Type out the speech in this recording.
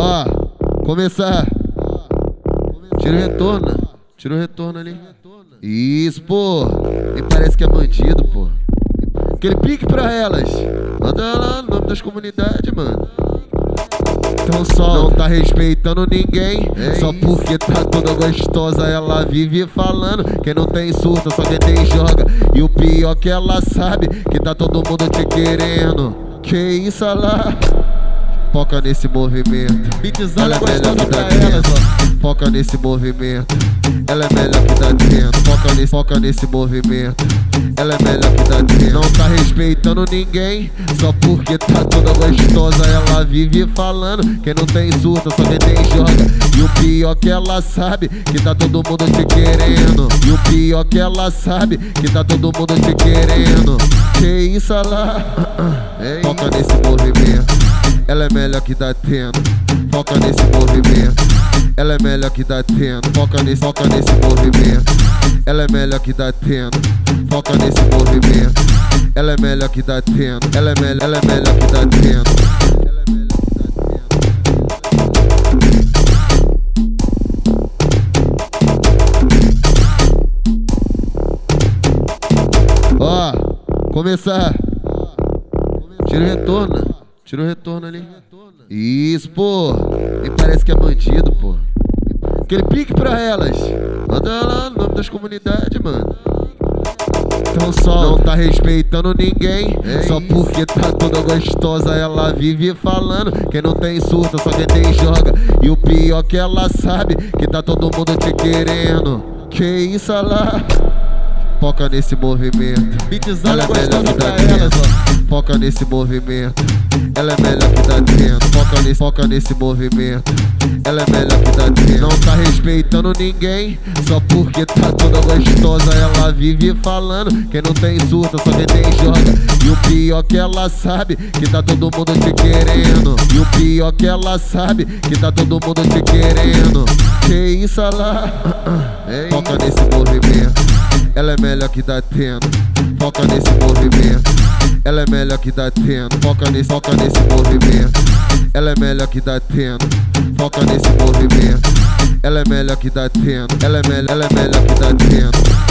Ó, começar. Tira o retorno. Tira o retorno ali. Isso, pô. E parece que é bandido, pô. Aquele pique pra elas. Manda lá no nome das comunidades, mano. Então só não tá respeitando ninguém. É só isso. porque tá toda gostosa, ela vive falando. Quem não tem surta, só quem tem joga. E o pior que ela sabe que tá todo mundo te querendo. Que isso lá? Foca nesse movimento. Ela é melhor que tá tendo. Foca nesse movimento. Ela é melhor que tá tendo. Foca nesse, foca nesse movimento. Ela é melhor que tá tendo. Não tá respeitando ninguém. Só porque tá toda gostosa. Ela vive falando. Quem não tem surta, só quem tem joga. E o pior que ela sabe que tá todo mundo te querendo. E o pior que ela sabe que tá todo mundo te querendo. Que isso lá? Foca nesse movimento. Ela é melhor que tá tendo. Foca nesse movimento. Ela é melhor que tá tendo. Foca nesse, foca nesse movimento. Ela é melhor que tá tendo. Foca nesse movimento. Ela é melhor que tá tendo. Ela é melhor, ela é melhor que tá tendo. Ó, começar. Tira retorno. Tira o retorno ali. Isso, pô. E parece que é bandido, pô. Aquele pique pra elas. Manda lá no nome das comunidades, mano. Então só não tá respeitando ninguém. É só isso. porque tá toda gostosa, ela vive falando. Quem não tem surta, só quem tem joga. E o pior que ela sabe que tá todo mundo te querendo. Que isso lá? Foca nesse movimento. Ela é melhor que tá tendo. Foca nesse movimento. Ela é melhor que tá tendo. Foca nesse, foca nesse movimento. Ela é melhor que tá tendo. Não tá respeitando ninguém. Só porque tá toda gostosa. Ela vive falando. Quem não tem surta, só quem tem joga. E o pior que ela sabe que tá todo mundo te querendo. E o pior que ela sabe que tá todo mundo te querendo. Que isso lá? Foca nesse movimento. Ela é melhor que tá tendo. Foca nesse movimento. Ela é melhor que tá tendo. Foca nesse, foca nesse movimento. Ela é melhor que tá tendo. Foca nesse movimento. Ela é melhor que tá tendo. Ela é melhor, ela é melhor que tá tendo.